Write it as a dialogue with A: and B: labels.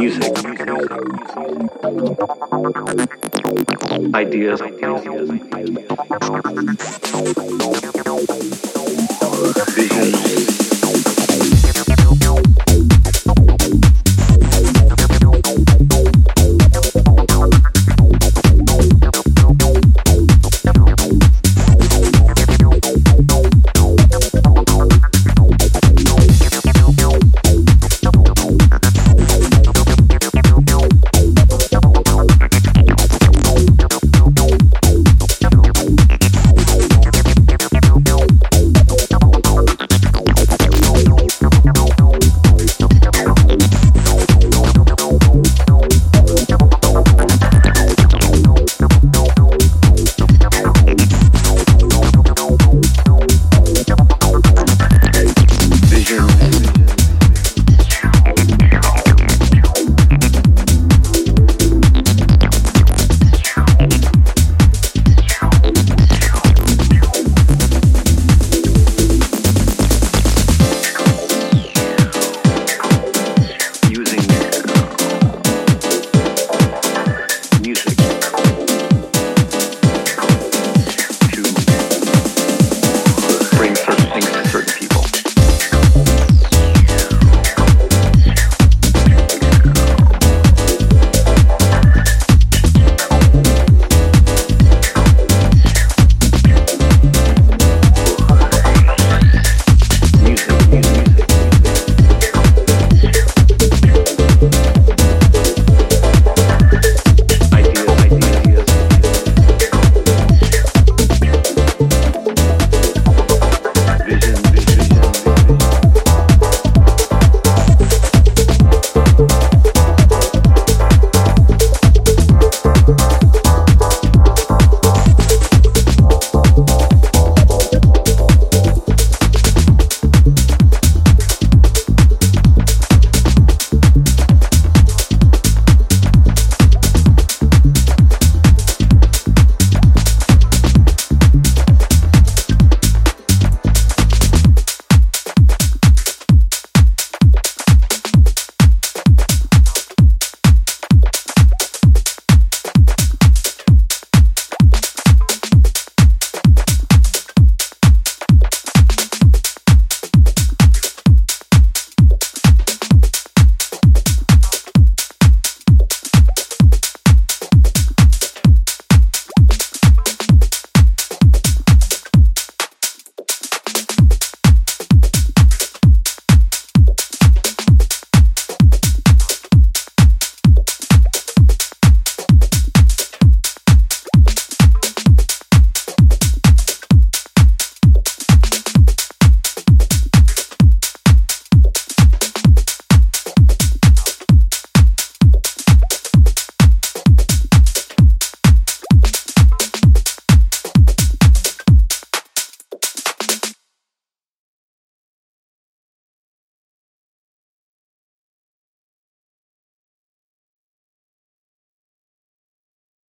A: Music. Ideas. Visions.